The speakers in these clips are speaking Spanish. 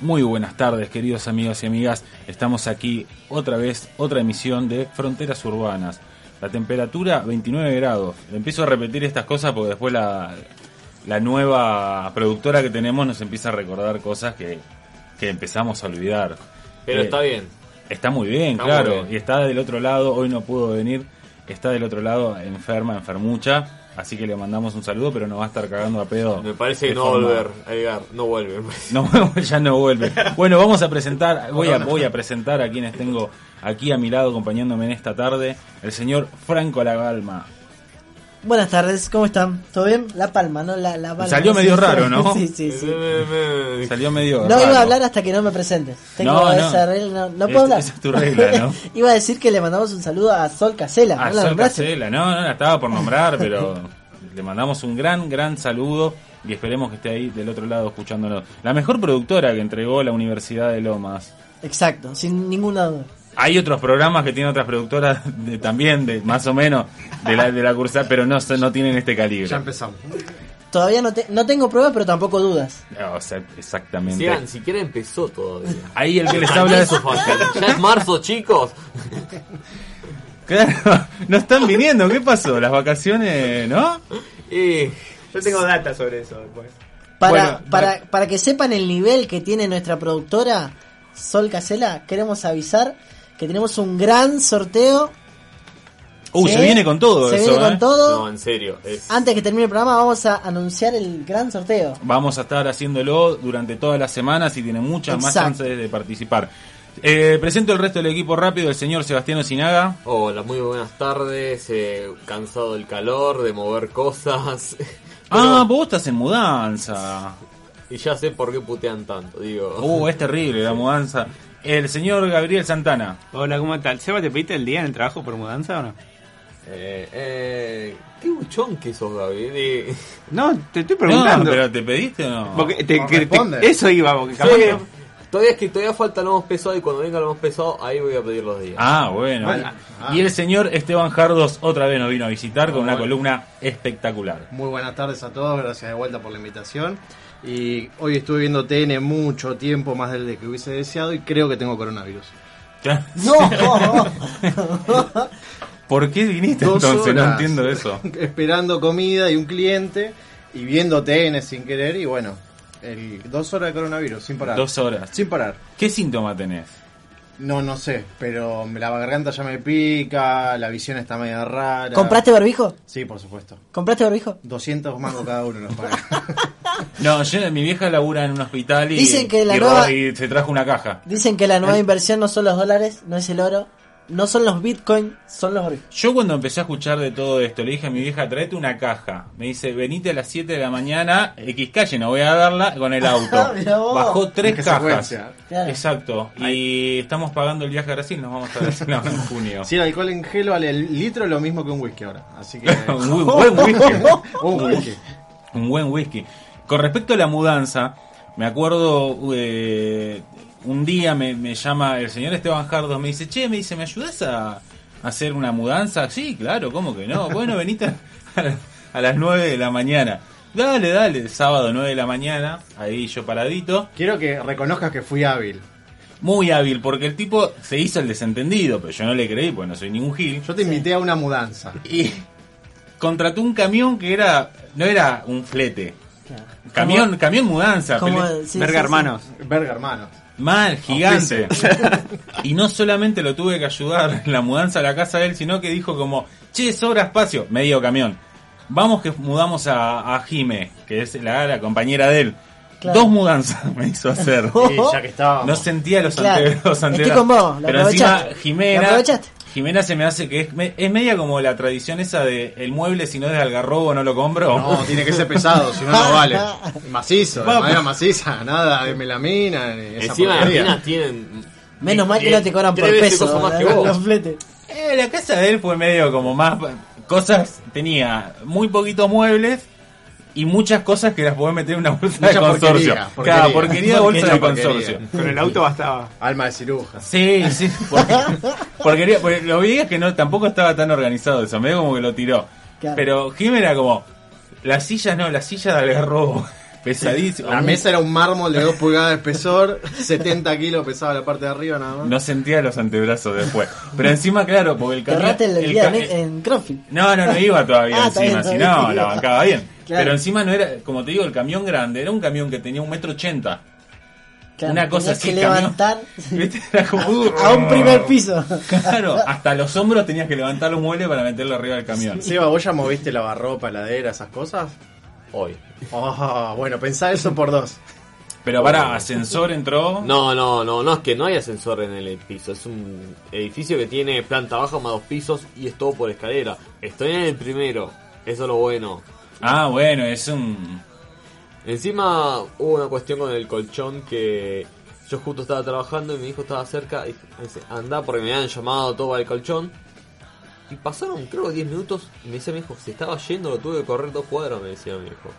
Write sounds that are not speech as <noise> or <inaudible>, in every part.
Muy buenas tardes, queridos amigos y amigas. Estamos aquí otra vez, otra emisión de Fronteras Urbanas. La temperatura 29 grados. Empiezo a repetir estas cosas porque después la, la nueva productora que tenemos nos empieza a recordar cosas que, que empezamos a olvidar. Pero Eh, está bien. Está muy bien, Está claro. muy bien. Y está del otro lado, hoy no pudo venir. Está del otro lado, enferma, enfermucha. Así que le mandamos un saludo, pero nos va a estar cagando a pedo. Me parece que no va a volver, Edgar. No vuelve. <laughs> No, ya no vuelve. Bueno, vamos a presentar, voy a, voy a presentar a quienes tengo aquí a mi lado acompañándome en esta tarde, el señor Franco Lagalma. Buenas tardes, ¿cómo están? ¿Todo bien? La palma, ¿no? La, la palma. Salió medio raro, ¿no? <laughs> sí, sí, sí. Salió medio No raro. iba a hablar hasta que no me presentes. Tengo No, no. esa regla, no, no Es- puedo hablar. esa es tu regla, ¿no? <laughs> iba a decir que le mandamos un saludo a Sol Casela. ¿no la Sol nombraste? Casela. No, no, la estaba por nombrar, pero le mandamos un gran, gran saludo y esperemos que esté ahí del otro lado escuchándonos. La mejor productora que entregó la Universidad de Lomas. Exacto, sin ninguna duda. Hay otros programas que tienen otras productoras de- también, de más o menos, de la, de la cursa, pero no, no tienen este calibre. Ya empezamos. Todavía no, te- no tengo pruebas, pero tampoco dudas. O sea, exactamente. Sigan, ni siquiera empezó todavía. Ahí el que les habla es... Ya es marzo, chicos. Claro, no están viniendo, ¿qué pasó? Las vacaciones, ¿no? Y Yo tengo data sobre eso después. Para, Bueno, para, para que sepan el nivel que tiene nuestra productora, Sol Casela, queremos avisar que tenemos un gran sorteo. Uh, se viene con todo Se eso, viene ¿eh? con todo. no, en serio. Es... Antes que termine el programa vamos a anunciar el gran sorteo. Vamos a estar haciéndolo durante todas las semanas y tienen muchas más chances de participar. Eh, presento el resto del equipo rápido, el señor Sebastián Sinaga. Hola, muy buenas tardes. eh, cansado del calor, de mover cosas. <laughs> Ah, vos estás en mudanza. Y ya sé por qué putean tanto. Digo, Uh, es terrible la mudanza. El señor Gabriel Santana. Hola, ¿cómo tal? Seba, ¿te pediste el día en el trabajo por mudanza o no? eh, eh, qué buchón que sos, Gaby. Eh, No, te estoy No, preguntando. pero ¿te pediste o no? Porque te- No que- te- responde. eso iba, porque capaz sí, que- todavía es que todavía falta lo más pesado y cuando venga lo más pesado, ahí voy a pedir los días. Ah, bueno. Ah. Y el señor Esteban Jardos otra vez nos vino a visitar con una bueno. columna espectacular. Muy buenas tardes a todos, gracias de vuelta por la invitación. Y hoy estuve viendo TN mucho tiempo, más del de que hubiese deseado, y creo que tengo coronavirus. <laughs> No, <laughs> ¿Por qué viniste Dos entonces? No entiendo eso. <laughs> Esperando comida y un cliente, y viendo TN sin querer, y bueno, el, dos horas de coronavirus, sin parar. Dos horas. Sin parar. ¿Qué síntoma tenés? No, no sé, pero la garganta ya me pica, la visión está media rara. ¿Compraste barbijo? Sí, por supuesto. ¿Compraste barbijo? 200 mangos cada uno nos. <laughs> No, yo, mi vieja labura en un hospital y, Dicen que la y nueva- y se trajo una caja. Dicen que la nueva inversión no son los dólares, no es el oro, no son los bitcoins, son los. Yo cuando empecé a escuchar de todo esto, le dije a mi vieja, traete una caja. Me dice, venite a las 7 de la mañana, X calle, no voy a darla, con el auto. <laughs> Bajó tres cajas. Claro. Exacto. Y estamos pagando el viaje a Brasil, nos vamos a Brasil ahora en <laughs> junio. Si el alcohol en gel vale el litro lo mismo que un whisky ahora. Así que. <laughs> un buen- buen whisky. un whisky. Un buen whisky. Con respecto a la mudanza, me acuerdo eh, un día me, me llama el señor Esteban Jardos, me dice, che, me dice, ¿me ayudas a, a hacer una mudanza? Sí, claro, ¿cómo que no? Bueno, venite a, la- a las 9 de la mañana. Dale, dale, sábado 9 de la mañana, ahí yo paradito. Quiero que reconozcas que fui hábil. Muy hábil, porque el tipo se hizo el desentendido, pero yo no le creí, porque no soy ningún gil. Yo te invité a una mudanza. Y contrató un camión que era, no era un flete. Camión, camión mudanza. Verga, sí, sí. hermanos. Verga, hermano. Mal, gigante. <laughs> y no solamente lo tuve que ayudar en la mudanza a la casa de él, sino que dijo como, che, sobra espacio, medio camión. Vamos que mudamos a, a Jime, que es la, la compañera de él. Claro. Dos mudanzas <laughs> me hizo hacer. Y ya que estábamos. No sentía los Claro. ante- los Estoy antebrazos. con vos, lo Pero encima aprovechaste. ¿Lo Jimena, aprovechaste? Jimena se me hace que es, me- es media como la tradición esa de el mueble si no es de algarrobo no lo compro. No, <laughs> tiene que ser pesado, si no, no vale. Macizo, de manera maciza, nada de melamina ni esa Encima las minas tienen. Menos mal que no te cobran por Tres veces peso. más que vos. Eh, la casa de él fue medio como más cosas, tenía muy poquitos muebles y muchas cosas que las podés meter en una bolsa Mucha de consorcio. porquería, porquería. Claro, porquería bolsa de consorcio. Con el auto bastaba. Alma de ciruja. Sí, sí, <laughs> porque, porquería, porque lo vi es que no tampoco estaba tan organizado eso, medio como que lo tiró. Claro. Pero Jim era como las sillas no, las sillas de algarrobo. <laughs> Pesadísimo. La mesa era un mármol de 2 pulgadas de espesor, 70 kilos pesaba la parte de arriba nada más. No sentía los antebrazos después. Pero encima, claro, porque el erraste el, el día ca- en, en CrossFit. No, no, no iba todavía Ah, encima, si no, la bancaba bien. Claro. Pero encima no era, como te digo, el camión grande, era un camión que tenía un metro ochenta. Claro, Una cosa así, que levantar <laughs> ¿Viste? Era como... uh, <laughs> a un primer piso. Claro, hasta los hombros tenías que levantar los muebles para meterlo arriba del camión. Seba, ¿vos ya moviste lavarropa, heladera, esas cosas? Hoy. Oh, bueno, pensá eso por dos. Pero para, ascensor entró. No, no, no, no, es que no hay ascensor en el piso. Es un edificio que tiene planta baja más dos pisos y es todo por escalera. Estoy en el primero, eso es lo bueno. Ah, bueno, es un. Encima hubo una cuestión con el colchón que yo justo estaba trabajando y mi hijo estaba cerca y dice, anda porque me habían llamado todo el colchón. Y pasaron creo que 10 minutos y me dice mi hijo, se estaba yendo, lo tuve que correr dos cuadras, me decía mi hijo.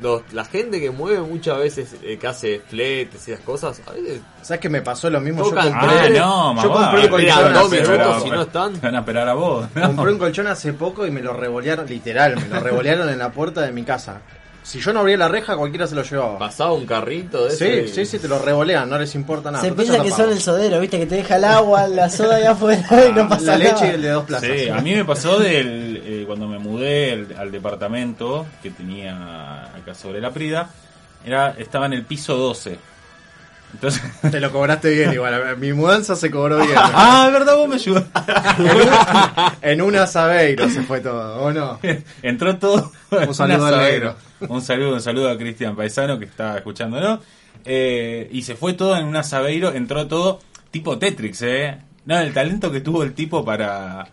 Los- la gente que mueve muchas veces, eh, que hace fletes y esas cosas, a veces ¿Sabes que me pasó lo mismo? Yo Tocan Ah, compré, no, mamá. yo compré un colchón dos minutos, si no están. Van a esperar a vos. ¿no? Compré un colchón hace poco y me lo revolearon, literal, me lo revolearon en la puerta de mi casa. Si yo no abría la reja, cualquiera se lo llevaba. pasaba un carrito de Sí, ese. sí, sí, te lo revolean, no les importa nada. Se Pero piensa que son el sodero, viste, que te deja el agua, la soda ahí afuera y no pasa La nada. leche y el de dos plazas. Sí, a mí me pasó del, eh, cuando me mudé al, al departamento que tenía acá sobre la Prida, era, estaba en el piso 12. Entonces, <laughs> Te lo cobraste bien igual. Mi mudanza se cobró bien. <laughs> ah, es verdad, vos me ayudaste. en un asabeiro se fue todo, ¿o no? <laughs> Entró todo. Un saludo negro. Un saludo, un saludo a Cristian Paisano que está escuchándonos. Eh, y se fue todo en un asabeiro, entró todo tipo Tetrix, ¿eh? No, el talento que tuvo el tipo para,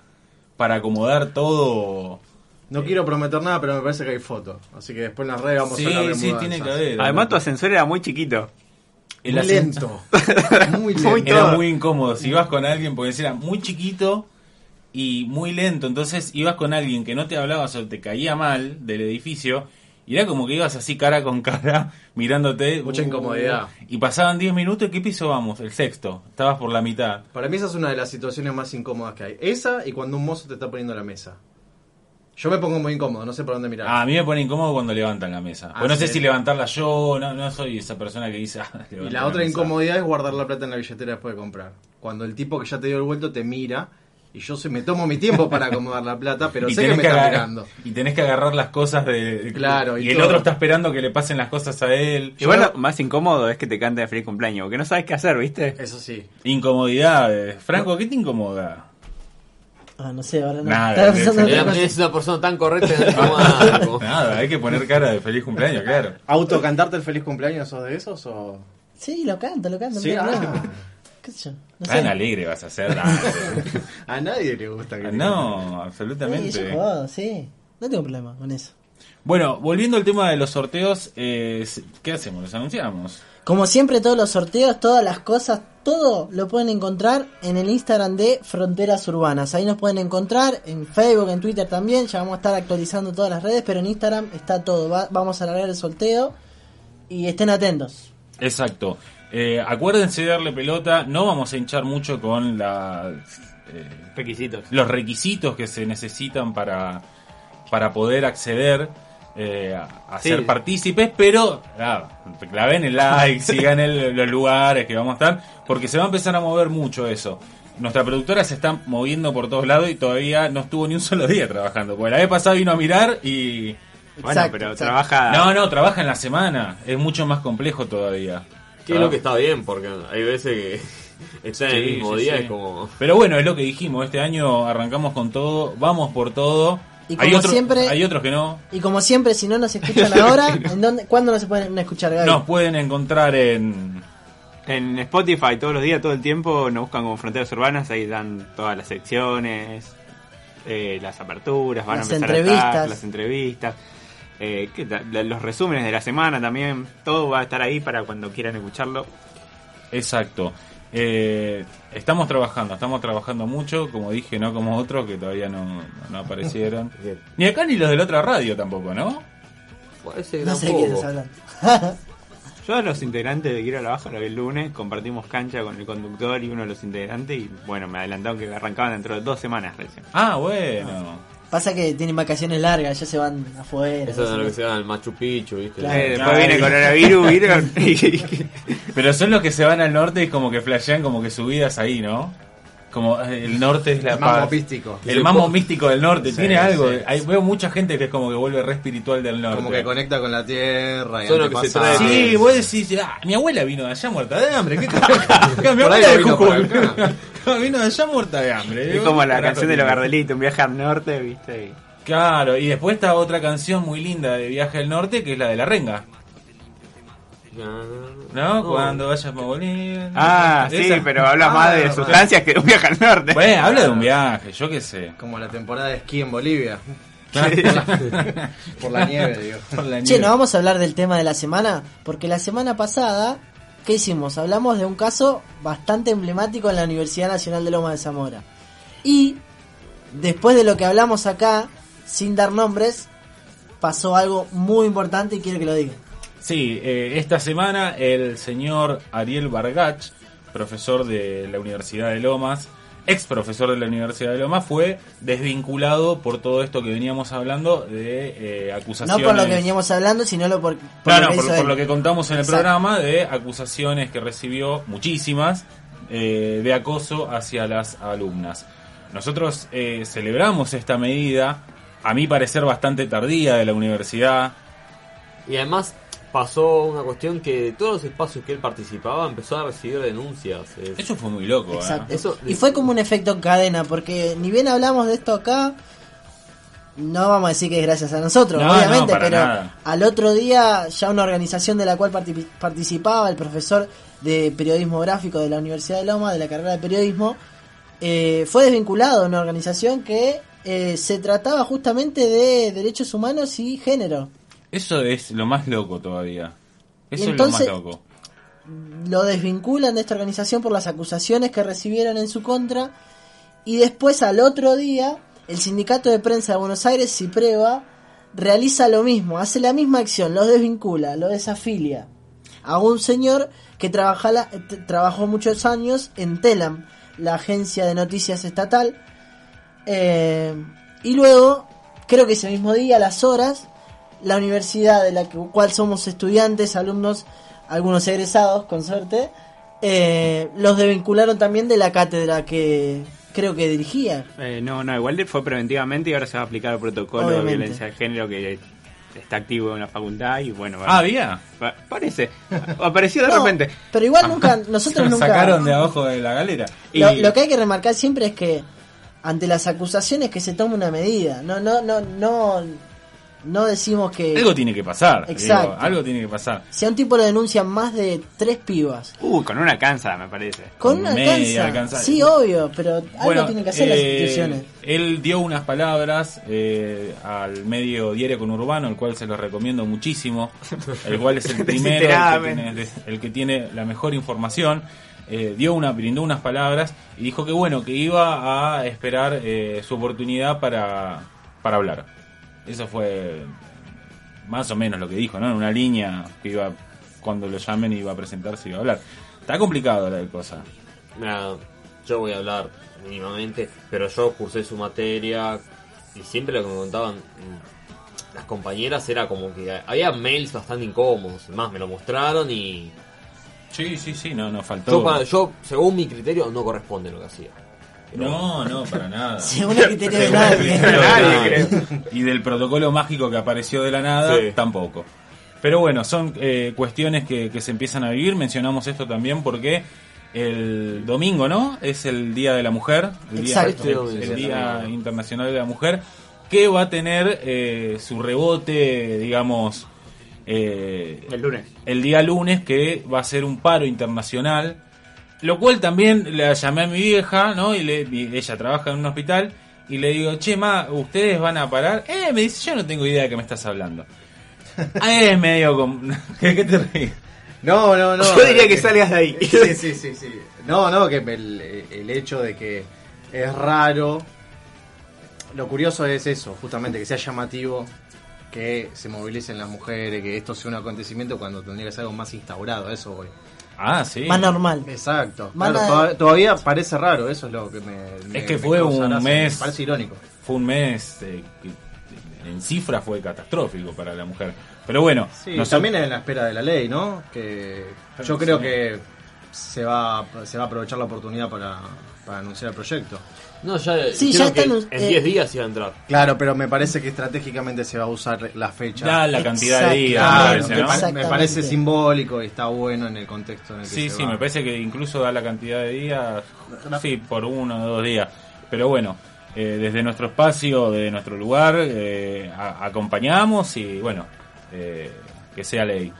para acomodar todo. No quiero prometer nada, pero me parece que hay fotos. Así que después en las redes vamos Sí, a hablar de sí, mudanzas. tiene que haber. Además, tu ascensor era muy chiquito. El Muy lento. <laughs> Muy lento. Era muy incómodo. Si ibas con alguien, porque era muy chiquito y muy lento. Entonces ibas con alguien que no te hablaba o te caía mal del edificio. Y era como que ibas así cara con cara <laughs> mirándote. Mucha Uh, incomodidad. Y pasaban 10 minutos. ¿Qué piso vamos? El sexto. Estabas por la mitad. Para mí esa es una de las situaciones más incómodas que hay. Esa y cuando un mozo te está poniendo la mesa. Yo me pongo muy incómodo, no sé por dónde mirar. Ah, a mí me pone incómodo cuando levantan la mesa. Ah, pues no sé sí. si levantarla yo. No, no soy esa persona que dice. <laughs> ah, y la otra mesa. incomodidad es guardar la plata en la billetera después de comprar. Cuando el tipo que ya te dio el vuelto te mira y yo se me tomo mi tiempo para acomodar la plata, pero <laughs> y sé que me que, está mirando. y tenés que agarrar las cosas de. Claro, y y, el todo. otro está esperando que le pasen las cosas a él. Igual lo más incómodo es que te canten feliz cumpleaños, porque no sabes qué hacer, ¿viste? Eso sí. Incomodidades. Franco, ¿qué te incomoda? Ah, no sé, ahora no. Nada, cosa. es una persona tan correcta. <laughs> Nada, hay que poner cara de feliz cumpleaños, claro. ¿Autocantarte el feliz cumpleaños sos de esos o...? Sí, lo canto, lo canto. Sí, no ah. ¿Qué sé yo? No Tan sé. alegre vas a ser. <laughs> A nadie le gusta que te no, Sí, yo absolutamente. jodo, sí. No tengo problema con eso. Bueno, volviendo al tema de los sorteos, eh, ¿qué hacemos? ¿Los anunciamos? Como siempre, todos los sorteos, todas las cosas, todo lo pueden encontrar en el Instagram de Fronteras Urbanas. Ahí nos pueden encontrar, en Facebook, en Twitter también. Ya vamos a estar actualizando todas las redes, pero en Instagram está todo. Va- vamos a largar el sorteo y estén atentos. Exacto. Eh, acuérdense de darle pelota. No vamos a hinchar mucho con la, eh, Requisitos. los requisitos que se necesitan para, para poder acceder eh, a, Sí. ser partícipes, pero ah, claven el like, <laughs> sigan el- los lugares que vamos a estar, porque se va a empezar a mover mucho eso. Nuestra productora se está moviendo por todos lados y todavía no estuvo ni un solo día trabajando. Porque la vez pasada vino a mirar y... Bueno, Exacto, pero exacto. trabaja. No, no, trabaja en la semana. Es mucho más complejo todavía. Que es lo que está bien, porque hay veces que <laughs> está en el mismo sí, día sí. es como... Pero bueno, es lo que dijimos. Este año arrancamos con todo, vamos por todo. Y hay, como siempre- hay otros que no. Y como siempre, si no nos escuchan ahora, <laughs> ¿en dónde, ¿cuándo nos se pueden escuchar, Gaby? Nos pueden encontrar en. En Spotify todos los días, todo el tiempo, nos buscan como Fronteras Urbanas, ahí dan todas las secciones, eh, las aperturas, van Las a empezar a entrevistas. estar, las entrevistas, eh, los resúmenes de la semana también, todo va a estar ahí para cuando quieran escucharlo. Exacto. Eh, estamos trabajando, estamos trabajando mucho, como dije, no como otros que todavía no, no aparecieron. <laughs> Ni acá ni los de la otra radio tampoco, ¿no? Que No sé tampoco. quién es hablando. <laughs> Yo a los integrantes de Quiero a la Baja lo vi el lunes, compartimos cancha con el conductor y uno de los integrantes y bueno, me adelantaron que arrancaban dentro de dos semanas recién. Ah, bueno. Pasa que tienen vacaciones largas, ya se van afuera. Eso es lo que se llama el Machu Picchu, ¿viste? Claro. Eh, después viene coronavirus, <laughs> ¿vieron? Y- Pero son los que se van al norte y como que flashean como que su vida es ahí, ¿no? Como eh, el norte es la El paz. místico. El mambo místico del norte. Sí, Tiene algo. sí, Hay- veo mucha gente que es como que vuelve re espiritual del norte. Como que conecta con la tierra y que se trae Sí, vos decís, ah, mi abuela vino de allá muerta de hambre. ¿Qué <laughs> Mi abuela de vino Vino de allá muerta de hambre. Es Digo, como ¿qué la canción de los? Gardelitos, un viaje al norte, ¿viste? Y- Claro, y después está otra canción muy linda de Viaje al Norte, que es la de la renga. ¿No? Cuando vayas a Bolivia. Ah, sí, Esa. pero habla Ah, más de bueno. sustancias que de un viaje al norte. Bueno, habla de un viaje, yo qué sé. Como la temporada de esquí en Bolivia. Claro. <laughs> Por la nieve, digo. Por la Che, nieve. ¿no vamos a hablar del tema de la semana? Porque la semana pasada, ¿qué hicimos? Hablamos de un caso bastante emblemático en la Universidad Nacional de Loma de Zamora. Y después de lo que hablamos acá, sin dar nombres, pasó algo muy importante y quiero que lo digan. Sí, eh, esta semana el señor Ariel Bargach, profesor de la Universidad de Lomas, ex profesor de la Universidad de Lomas, fue desvinculado por todo esto que veníamos hablando de eh, No acusaciones. por lo que veníamos hablando, sino lo por, por No, lo no, que por, lo que contamos en el Exacto. programa de acusaciones que recibió, muchísimas, eh, de acoso hacia las alumnas. Nosotros eh, celebramos esta medida, a mi parecer bastante tardía de la universidad. Y además pasó una cuestión que de todos los espacios que él participaba empezó a recibir denuncias. Es- Eso fue muy loco. ¿eh? Exacto. Eso- y fue como un efecto en cadena, porque ni bien hablamos de esto acá, no vamos a decir que es gracias a nosotros, No, obviamente, no, pero nada. al otro día ya una organización de la cual parti- participaba el profesor de periodismo gráfico de la Universidad de Loma, de la carrera de periodismo, eh, fue desvinculado de una organización que eh, se trataba justamente de derechos humanos y género. Eso es lo más loco todavía. Eso es lo más loco. lo desvinculan de esta organización por las acusaciones que recibieron en su contra y después al otro día el sindicato de prensa de Buenos Aires, Cipreva, realiza lo mismo, hace la misma acción, los desvincula, los desafilia a un señor que trabaja la- t- trabajó muchos años en Telam, la agencia de noticias estatal, eh, y luego, creo que ese mismo día, a las horas, la universidad de la que- cual somos estudiantes, alumnos, algunos egresados, con suerte, eh, los desvincularon también de la cátedra que creo que dirigía. Eh, no, no, igual fue preventivamente y ahora se va a aplicar el protocolo Obviamente. de violencia de género que está activo en la facultad y bueno, Ah, había. pa- parece, apareció de No, repente. Pero igual nunca, <laughs> nosotros nunca... sacaron de abajo de la galera. Lo que hay que remarcar siempre es que ante las acusaciones que se toma una medida. No, no, no, no, no decimos que Algo tiene que pasar. Exacto. digo, algo tiene que pasar. si a un tipo lo denuncian más de tres pibas. Uh, con una cansa, me parece. Con Con una media alcanza. alcanza. Sí, obvio, pero algo Bueno, tienen que hacer las eh, instituciones. Él dio unas palabras eh, al medio diario conurbano, el cual se los recomiendo muchísimo, <laughs> el cual es el primero, el que, Desesperadamente. tiene, el que tiene la mejor información. Eh, dio una, brindó unas palabras y dijo que bueno, que iba a esperar eh, su oportunidad para, para hablar. Eso fue más o menos lo que dijo, ¿no? En una línea que iba, cuando lo llamen iba a presentarse y iba a hablar. Está complicado la cosa. Mira, yo voy a hablar mínimamente, pero yo cursé su materia y siempre lo que me contaban mm, las compañeras era como que había mails bastante incómodos. Más, me lo mostraron y Sí, sí, sí, no, no faltó. yo, para- yo según mi criterio, no corresponde lo que hacía. No, no, para nada. <laughs> Según el criterio de nadie. Nadie, Y del protocolo mágico que apareció de la nada, Sí. tampoco. Pero bueno, son eh, cuestiones que, que se empiezan a vivir. Mencionamos esto también porque el domingo, ¿no? Es el Día de la Mujer. El Exacto. Día, el, el Día Internacional de la Mujer. Que va a tener eh, su rebote, digamos, eh, El lunes. el día lunes que va a ser un paro internacional, lo cual también le llamé a mi vieja, ¿no? Y, le, y ella trabaja en un hospital y le digo, che, ma, ¿ustedes van a parar? Eh, me dice, yo no tengo idea de qué me estás hablando. Ah, <laughs> es medio como... <laughs> ¿Qué, qué te ríes? No, no, no. Yo diría que salgas de ahí. Sí, sí, sí, sí. No, no, que el, el hecho de que es raro. Lo curioso es eso, justamente, que sea llamativo, que se movilicen las mujeres, que esto sea un acontecimiento cuando tendría que ser algo más instaurado, eso voy. Ah, sí. Más normal. Exacto. Claro, todavía parece raro, eso es lo que me. me- Es que me fue causa un mes- Me parece irónico. Fue un mes eh, que en cifra fue catastrófico para la mujer. Pero bueno, Sí, nosotros- también en la espera de la ley, ¿no? Que yo creo Sí. que se va, se va a aprovechar la oportunidad para, para anunciar el proyecto. No, ya, Sí, ya que en eh, 10 días iba a entrar. Claro, pero me parece que estratégicamente se va a usar la fecha. da la cantidad de días, me Claro, parece, simbólico y está bueno en el contexto en el que Sí, se sí, va. me parece que incluso da la cantidad de días, sí, por uno o dos días. Pero bueno, eh, desde nuestro espacio, de nuestro lugar, eh, a- acompañamos y bueno, eh, que sea ley,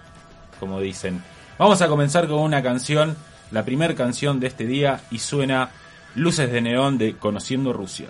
como dicen. Vamos a comenzar con una canción, la primera canción de este día y suena Luces de Neón de Conociendo Rusia.